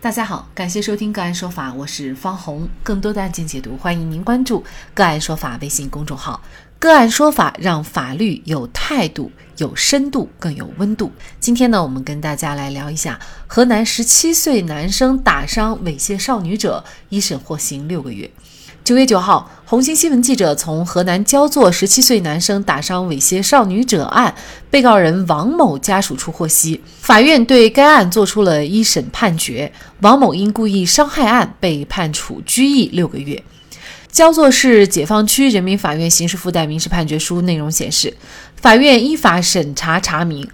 大家好，感谢收听个案说法，我是方红。更多的案件解读，欢迎您关注个案说法微信公众号。个案说法让法律有态度、有深度、更有温度。今天呢，我们跟大家来聊一下河南十七岁男生打伤猥亵少女者，一审获刑六个月。九月九号，红星新闻记者从河南焦作十七岁男生打伤猥亵少女者案被告人王某家属处获悉，法院对该案作出了一审判决，王某因故意伤害案被判处拘役六个月。焦作市解放区人民法院刑事附带民事判决书内容显示，法院依法审查查明。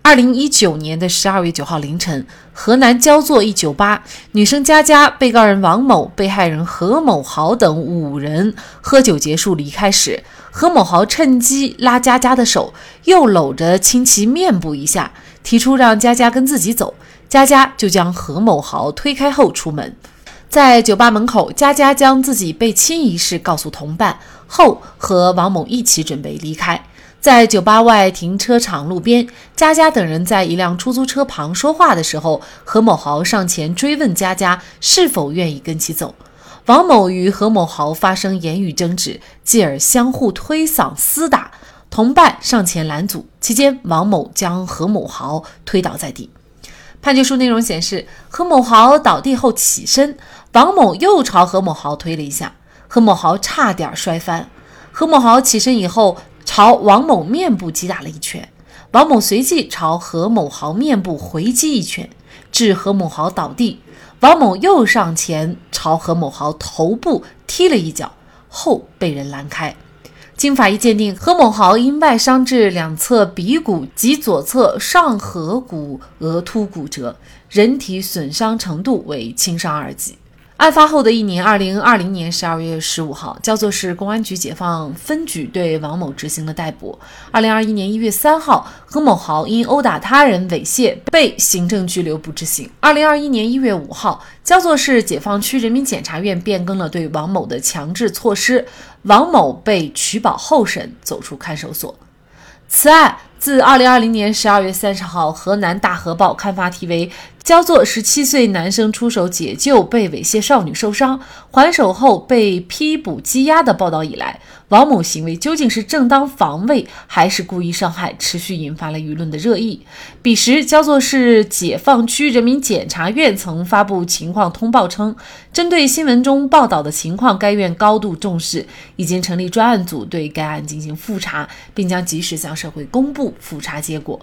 二零一九年的十二月九号凌晨，河南焦作一酒吧，女生佳佳、被告人王某、被害人何某豪等五人喝酒结束离开时，何某豪趁机拉佳佳的手，又搂着亲其面部一下，提出让佳佳跟自己走，佳佳就将何某豪推开后出门。在酒吧门口，佳佳将自己被亲一事告诉同伴后，和王某一起准备离开。在酒吧外停车场路边，佳佳等人在一辆出租车旁说话的时候，何某豪上前追问佳佳是否愿意跟其走。王某与何某豪发生言语争执，继而相互推搡厮打，同伴上前拦阻，期间王某将何某豪推倒在地。判决书内容显示，何某豪倒地后起身，王某又朝何某豪推了一下，何某豪差点摔翻。何某豪起身以后。朝王某面部击打了一拳，王某随即朝何某豪面部回击一拳，致何某豪倒地。王某又上前朝何某豪头部踢了一脚，后被人拦开。经法医鉴定，何某豪因外伤致两侧鼻骨及左侧上颌骨额突骨折，人体损伤程度为轻伤二级。案发后的一年，二零二零年十二月十五号，焦作市公安局解放分局对王某执行了逮捕。二零二一年一月三号，何某豪因殴打他人猥亵被行政拘留不执行。二零二一年一月五号，焦作市解放区人民检察院变更了对王某的强制措施，王某被取保候审，走出看守所。此案自二零二零年十二月三十号河南大河报刊发题为。焦作十七岁男生出手解救被猥亵少女受伤，还手后被批捕羁押的报道以来，王某行为究竟是正当防卫还是故意伤害，持续引发了舆论的热议。彼时，焦作市解放区人民检察院曾发布情况通报称，针对新闻中报道的情况，该院高度重视，已经成立专案组对该案进行复查，并将及时向社会公布复查结果。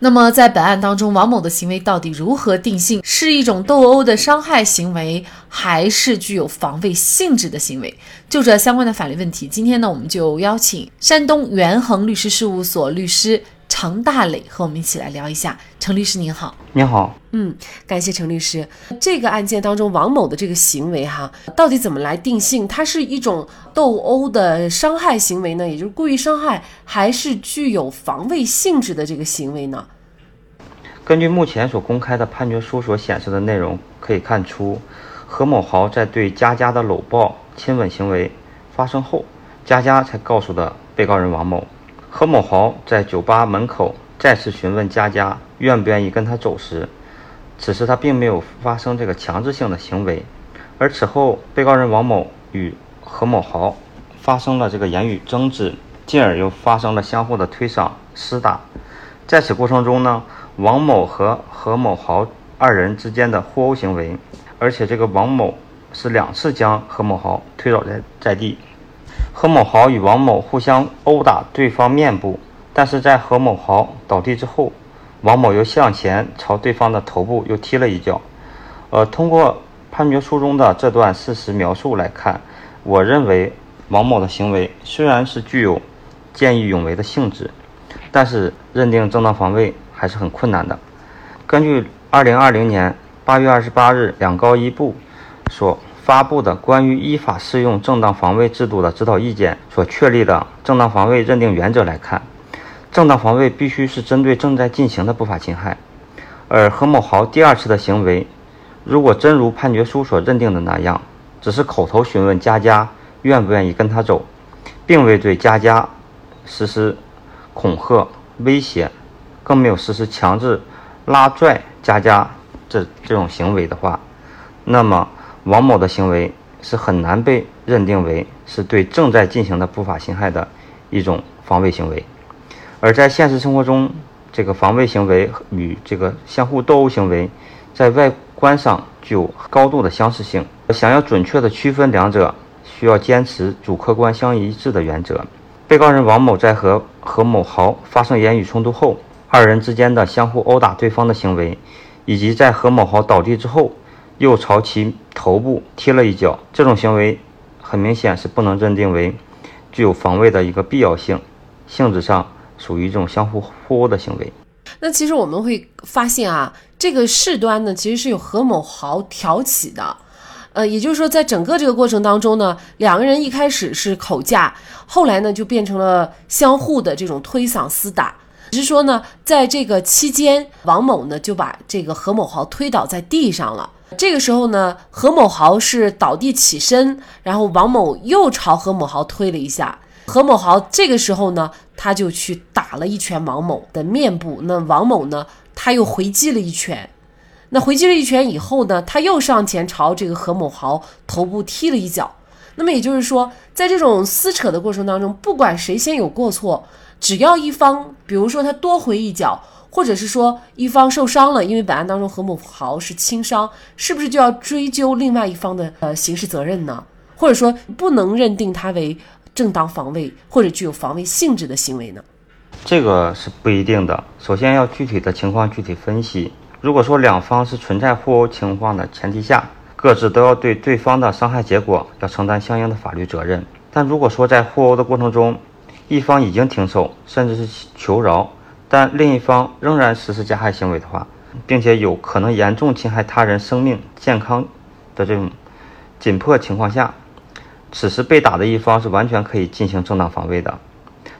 那么，在本案当中，王某的行为到底如何定性？是一种斗殴的伤害行为，还是具有防卫性质的行为？就这相关的法律问题，今天呢，我们就邀请山东元恒律师事务所律师程大磊和我们一起来聊一下。程律师您好，您好，嗯，感谢程律师。这个案件当中，王某的这个行为哈，到底怎么来定性？它是一种斗殴的伤害行为呢，也就是故意伤害，还是具有防卫性质的这个行为呢？根据目前所公开的判决书所显示的内容，可以看出，何某豪在对佳佳的搂抱、亲吻行为发生后，佳佳才告诉的被告人王某。何某豪在酒吧门口再次询问佳佳愿不愿意跟他走时，此时他并没有发生这个强制性的行为，而此后被告人王某与何某豪发生了这个言语争执，进而又发生了相互的推搡、厮打。在此过程中呢？王某和何某豪二人之间的互殴行为，而且这个王某是两次将何某豪推倒在在地。何某豪与王某互相殴打对方面部，但是在何某豪倒地之后，王某又向前朝对方的头部又踢了一脚。呃，通过判决书中的这段事实描述来看，我认为王某的行为虽然是具有见义勇为的性质，但是认定正当防卫。还是很困难的。根据二零二零年八月二十八日两高一部所发布的关于依法适用正当防卫制度的指导意见所确立的正当防卫认定原则来看，正当防卫必须是针对正在进行的不法侵害。而何某豪第二次的行为，如果真如判决书所认定的那样，只是口头询问佳佳愿不愿意跟他走，并未对佳佳实施恐吓威胁。更没有实施强制拉拽佳佳这这种行为的话，那么王某的行为是很难被认定为是对正在进行的不法侵害的一种防卫行为。而在现实生活中，这个防卫行为与这个相互斗殴行为在外观上具有高度的相似性。想要准确地区分两者，需要坚持主客观相一致的原则。被告人王某在和何某豪发生言语冲突后，二人之间的相互殴打对方的行为，以及在何某豪倒地之后又朝其头部踢了一脚，这种行为很明显是不能认定为具有防卫的一个必要性，性质上属于一种相互互殴的行为。那其实我们会发现啊，这个事端呢，其实是由何某豪挑起的。呃，也就是说，在整个这个过程当中呢，两个人一开始是口架，后来呢就变成了相互的这种推搡厮打。只是说呢，在这个期间，王某呢就把这个何某豪推倒在地上了。这个时候呢，何某豪是倒地起身，然后王某又朝何某豪推了一下。何某豪这个时候呢，他就去打了一拳王某的面部。那王某呢，他又回击了一拳。那回击了一拳以后呢，他又上前朝这个何某豪头部踢了一脚。那么也就是说，在这种撕扯的过程当中，不管谁先有过错，只要一方，比如说他多回一脚，或者是说一方受伤了，因为本案当中何某豪是轻伤，是不是就要追究另外一方的呃刑事责任呢？或者说不能认定他为正当防卫或者具有防卫性质的行为呢？这个是不一定的。首先要具体的情况具体分析。如果说两方是存在互殴情况的前提下，各自都要对对方的伤害结果要承担相应的法律责任。但如果说在互殴的过程中，一方已经停手，甚至是求饶，但另一方仍然实施加害行为的话，并且有可能严重侵害他人生命健康的这种紧迫情况下，此时被打的一方是完全可以进行正当防卫的。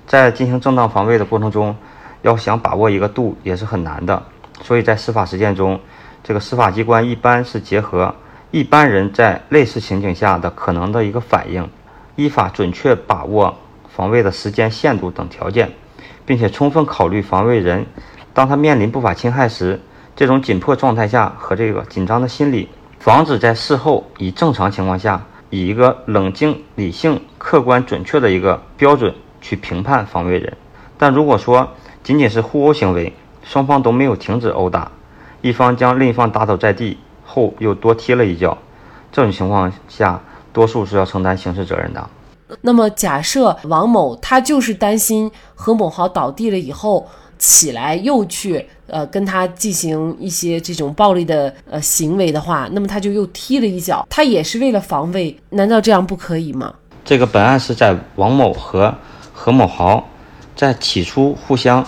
在进行正当防卫的过程中，要想把握一个度也是很难的。所以在司法实践中，这个司法机关一般是结合一般人在类似情景下的可能的一个反应，依法准确把握防卫的时间限度等条件，并且充分考虑防卫人当他面临不法侵害时这种紧迫状态下和这个紧张的心理，防止在事后以正常情况下以一个冷静、理性、客观、准确的一个标准去评判防卫人。但如果说仅仅是互殴行为，双方都没有停止殴打，一方将另一方打倒在地后又多踢了一脚，这种情况下，多数是要承担刑事责任的。那么，假设王某他就是担心何某豪倒地了以后起来又去呃跟他进行一些这种暴力的呃行为的话，那么他就又踢了一脚，他也是为了防卫，难道这样不可以吗？这个本案是在王某和何某豪在起初互相。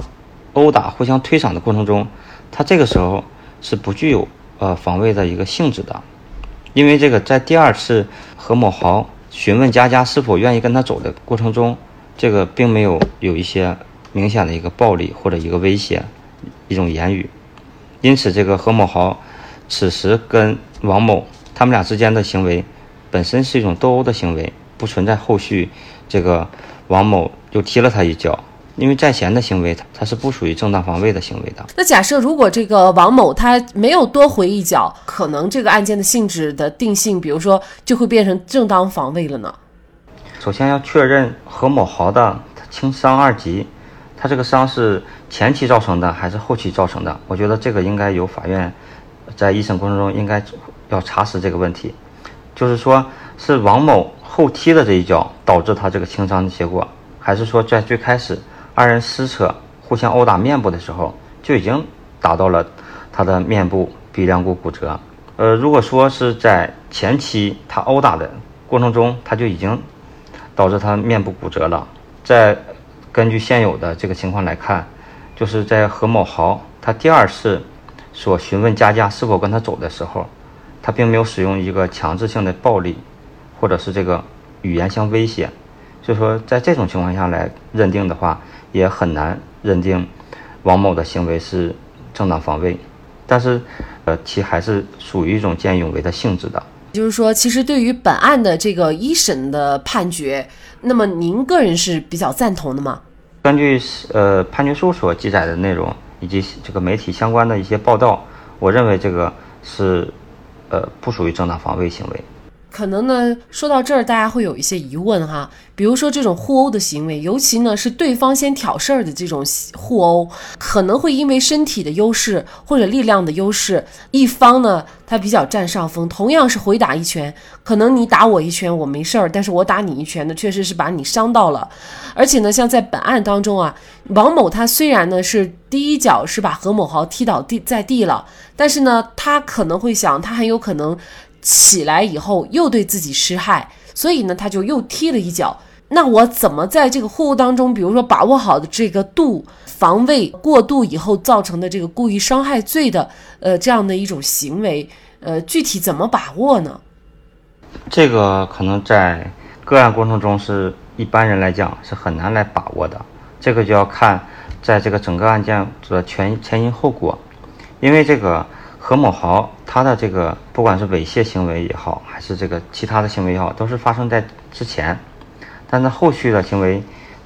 殴打、互相推搡的过程中，他这个时候是不具有呃防卫的一个性质的，因为这个在第二次何某豪询问佳佳是否愿意跟他走的过程中，这个并没有有一些明显的一个暴力或者一个威胁一种言语，因此这个何某豪此时跟王某他们俩之间的行为本身是一种斗殴的行为，不存在后续这个王某又踢了他一脚。因为在前的行为，他是不属于正当防卫的行为的。那假设如果这个王某他没有多回一脚，可能这个案件的性质的定性，比如说就会变成正当防卫了呢？首先要确认何某豪的轻伤二级，他这个伤是前期造成的还是后期造成的？我觉得这个应该由法院在一审过程中应该要查实这个问题，就是说是王某后踢的这一脚导致他这个轻伤的结果，还是说在最开始？二人撕扯、互相殴打面部的时候，就已经达到了他的面部鼻梁骨骨折。呃，如果说是在前期他殴打的过程中，他就已经导致他面部骨折了。在根据现有的这个情况来看，就是在何某豪他第二次所询问佳佳是否跟他走的时候，他并没有使用一个强制性的暴力，或者是这个语言相威胁。所以说，在这种情况下来认定的话，也很难认定王某的行为是正当防卫，但是，呃，其还是属于一种见义勇为的性质的。就是说，其实对于本案的这个一审的判决，那么您个人是比较赞同的吗？根据呃判决书所记载的内容以及这个媒体相关的一些报道，我认为这个是，呃，不属于正当防卫行为。可能呢，说到这儿，大家会有一些疑问哈，比如说这种互殴的行为，尤其呢是对方先挑事儿的这种互殴，可能会因为身体的优势或者力量的优势，一方呢他比较占上风。同样是回打一拳，可能你打我一拳我没事儿，但是我打你一拳呢，确实是把你伤到了。而且呢，像在本案当中啊，王某他虽然呢是第一脚是把何某豪踢倒地在地了，但是呢他可能会想，他很有可能。起来以后又对自己施害，所以呢，他就又踢了一脚。那我怎么在这个互殴当中，比如说把握好的这个度，防卫过度以后造成的这个故意伤害罪的，呃，这样的一种行为，呃，具体怎么把握呢？这个可能在个案过程中是一般人来讲是很难来把握的。这个就要看在这个整个案件的前前因后果，因为这个。何某豪他的这个不管是猥亵行为也好，还是这个其他的行为也好，都是发生在之前，但是后续的行为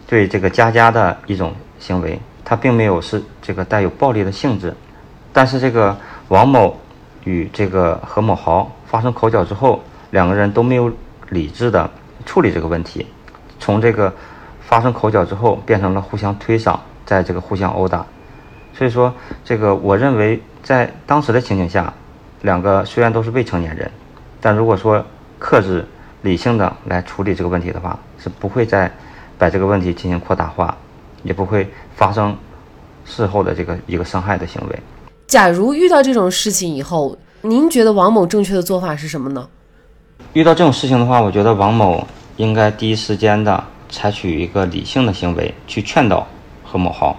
对这个佳佳的一种行为，他并没有是这个带有暴力的性质，但是这个王某与这个何某豪发生口角之后，两个人都没有理智的处理这个问题，从这个发生口角之后变成了互相推搡，在这个互相殴打，所以说这个我认为。在当时的情景下，两个虽然都是未成年人，但如果说克制、理性的来处理这个问题的话，是不会再把这个问题进行扩大化，也不会发生事后的这个一个伤害的行为。假如遇到这种事情以后，您觉得王某正确的做法是什么呢？遇到这种事情的话，我觉得王某应该第一时间的采取一个理性的行为去劝导何某豪。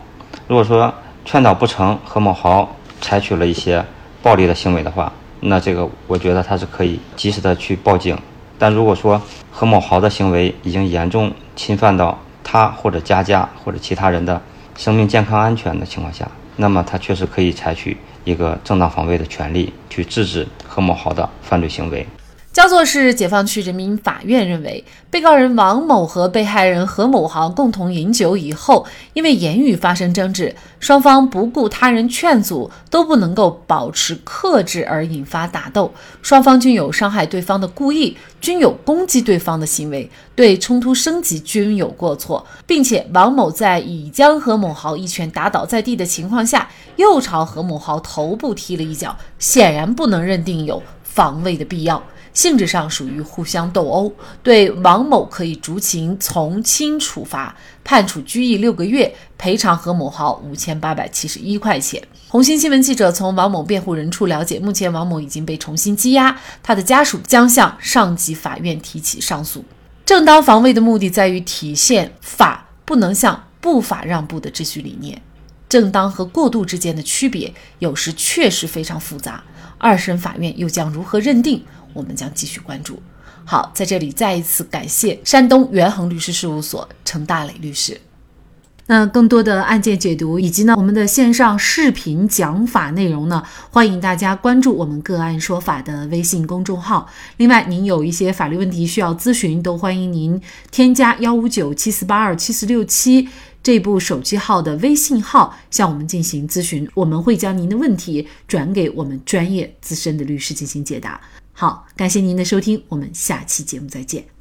如果说劝导不成，何某豪。采取了一些暴力的行为的话，那这个我觉得他是可以及时的去报警。但如果说何某豪的行为已经严重侵犯到他或者佳佳或者其他人的生命健康安全的情况下，那么他确实可以采取一个正当防卫的权利去制止何某豪的犯罪行为。焦作市解放区人民法院认为，被告人王某和被害人何某豪共同饮酒以后，因为言语发生争执，双方不顾他人劝阻，都不能够保持克制而引发打斗，双方均有伤害对方的故意，均有攻击对方的行为，对冲突升级均有过错，并且王某在已将何某豪一拳打倒在地的情况下，又朝何某豪头部踢了一脚，显然不能认定有防卫的必要。性质上属于互相斗殴，对王某可以酌情从轻处罚，判处拘役六个月，赔偿何某豪五千八百七十一块钱。红星新闻记者从王某辩护人处了解，目前王某已经被重新羁押，他的家属将向上级法院提起上诉。正当防卫的目的在于体现法不能向不法让步的秩序理念，正当和过度之间的区别有时确实非常复杂，二审法院又将如何认定？我们将继续关注。好，在这里再一次感谢山东元恒律师事务所程大磊律师。那更多的案件解读以及呢我们的线上视频讲法内容呢，欢迎大家关注我们个案说法的微信公众号。另外，您有一些法律问题需要咨询，都欢迎您添加幺五九七四八二七四六七这部手机号的微信号向我们进行咨询，我们会将您的问题转给我们专业资深的律师进行解答。好，感谢您的收听，我们下期节目再见。